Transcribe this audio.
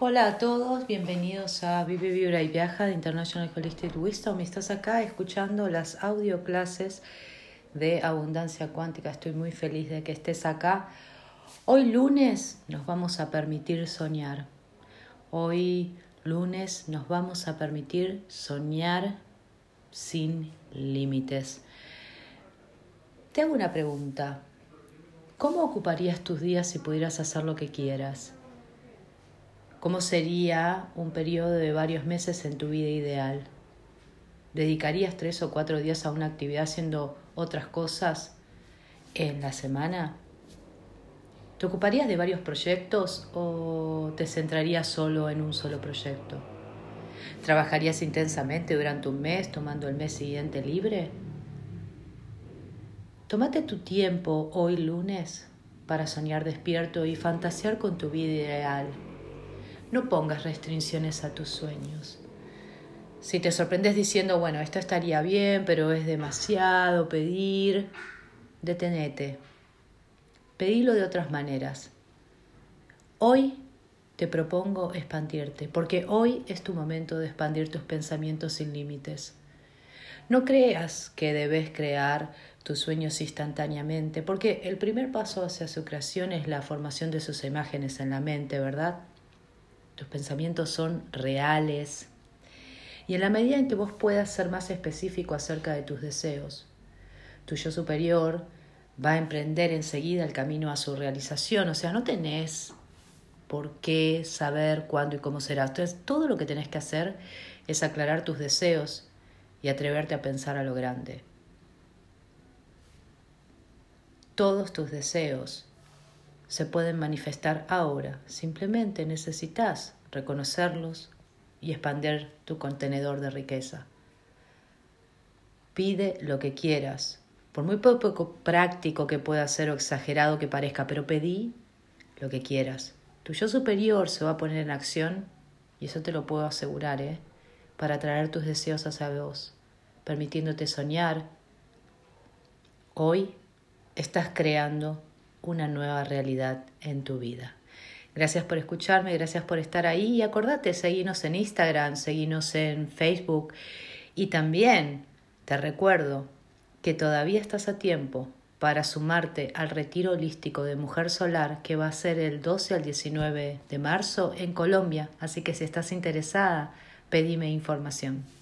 Hola a todos, bienvenidos a Vive, Vibra y Viaja de International Holistic Wisdom. Estás acá escuchando las audio clases de Abundancia Cuántica. Estoy muy feliz de que estés acá. Hoy lunes nos vamos a permitir soñar. Hoy lunes nos vamos a permitir soñar sin límites. Te hago una pregunta. ¿Cómo ocuparías tus días si pudieras hacer lo que quieras? ¿Cómo sería un periodo de varios meses en tu vida ideal? ¿Dedicarías tres o cuatro días a una actividad haciendo otras cosas en la semana? ¿Te ocuparías de varios proyectos o te centrarías solo en un solo proyecto? ¿Trabajarías intensamente durante un mes tomando el mes siguiente libre? Tómate tu tiempo hoy lunes para soñar despierto y fantasear con tu vida ideal no pongas restricciones a tus sueños. Si te sorprendes diciendo, bueno, esto estaría bien, pero es demasiado pedir, detenete. Pedilo de otras maneras. Hoy te propongo expandirte, porque hoy es tu momento de expandir tus pensamientos sin límites. No creas que debes crear tus sueños instantáneamente, porque el primer paso hacia su creación es la formación de sus imágenes en la mente, ¿verdad? Tus pensamientos son reales. Y en la medida en que vos puedas ser más específico acerca de tus deseos, tu yo superior va a emprender enseguida el camino a su realización. O sea, no tenés por qué saber cuándo y cómo será. Entonces, todo lo que tenés que hacer es aclarar tus deseos y atreverte a pensar a lo grande. Todos tus deseos se pueden manifestar ahora. Simplemente necesitas reconocerlos y expandir tu contenedor de riqueza. Pide lo que quieras, por muy poco práctico que pueda ser o exagerado que parezca, pero pedí lo que quieras. Tu yo superior se va a poner en acción, y eso te lo puedo asegurar, ¿eh? para traer tus deseos hacia vos, permitiéndote soñar. Hoy estás creando una nueva realidad en tu vida. Gracias por escucharme, gracias por estar ahí y acordate, seguinos en Instagram, seguinos en Facebook y también te recuerdo que todavía estás a tiempo para sumarte al retiro holístico de Mujer Solar que va a ser el 12 al 19 de marzo en Colombia, así que si estás interesada, pedime información.